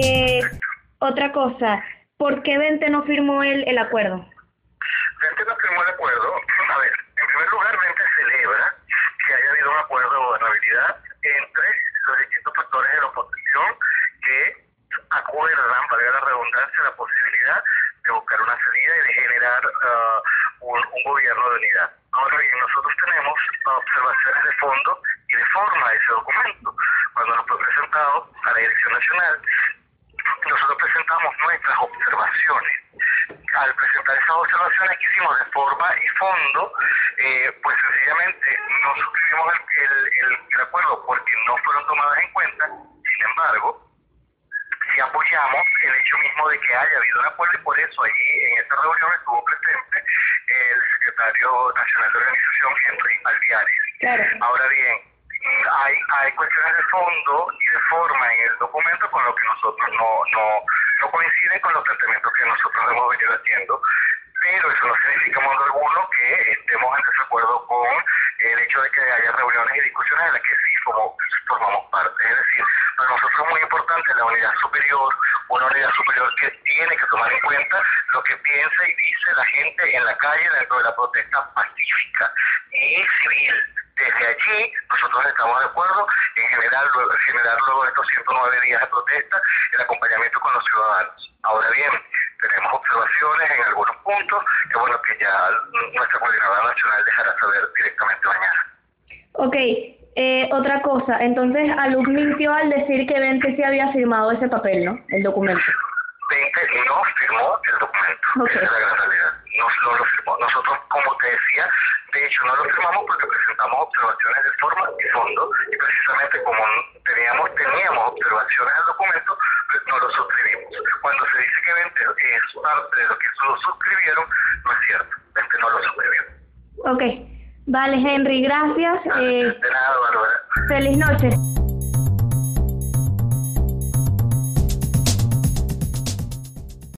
Eh, otra cosa, ¿por qué Vente no firmó el, el acuerdo? Vente no firmó el acuerdo. A ver, en primer lugar, Vente celebra que haya habido un acuerdo de gobernabilidad entre los distintos factores de la oposición que acuerdan, valga la redundancia, la posibilidad de buscar una salida y de generar uh, un, un, gobierno de unidad. Ahora bien, nosotros tenemos observaciones de fondo y de forma de ese documento. Cuando nos fue presentado a la Dirección Nacional, nosotros presentamos nuestras observaciones. Al presentar esas observaciones que hicimos de forma y fondo, eh, pues sencillamente no suscribimos el, el, el acuerdo porque no fueron tomadas en cuenta, sin embargo, sí apoyamos el hecho mismo de que haya habido un acuerdo y por eso allí en esta reunión estuvo presente el secretario nacional de organización, Henry Alviares. Claro. Ahora bien, hay, hay cuestiones de fondo y de forma en el documento con lo que nosotros no, no, no coinciden con los planteamientos que nosotros hemos venido haciendo, pero eso no significa modo alguno que estemos en desacuerdo con el hecho de que haya reuniones y discusiones en las que sí somos, formamos parte. Es decir, para nosotros es muy importante la unidad superior, una unidad superior que tiene que tomar en cuenta lo que piensa y dice la gente en la calle dentro de la protesta pacífica y civil. Desde allí nosotros estamos de acuerdo en generar, generar luego de estos 109 días de protesta el acompañamiento con los ciudadanos. Ahora bien, tenemos observaciones en algunos puntos que bueno que ya nuestra coordinadora nacional dejará saber directamente mañana. Ok, eh, otra cosa, entonces Aluc mintió al decir que Vente sí había firmado ese papel, ¿no? El documento. Vente no firmó el documento, okay. esa es la gran realidad. No, no lo firmó. Nosotros, como te decía, de hecho no lo firmamos porque presentamos observaciones de forma y fondo y precisamente como teníamos teníamos observaciones del documento, pues no lo suscribimos. Cuando se dice que Vente es parte de lo que lo suscribieron, no es cierto. Vente no lo suscribió. Ok. Vale, Henry, gracias. Eh, de nada, Bárbara. Feliz noche.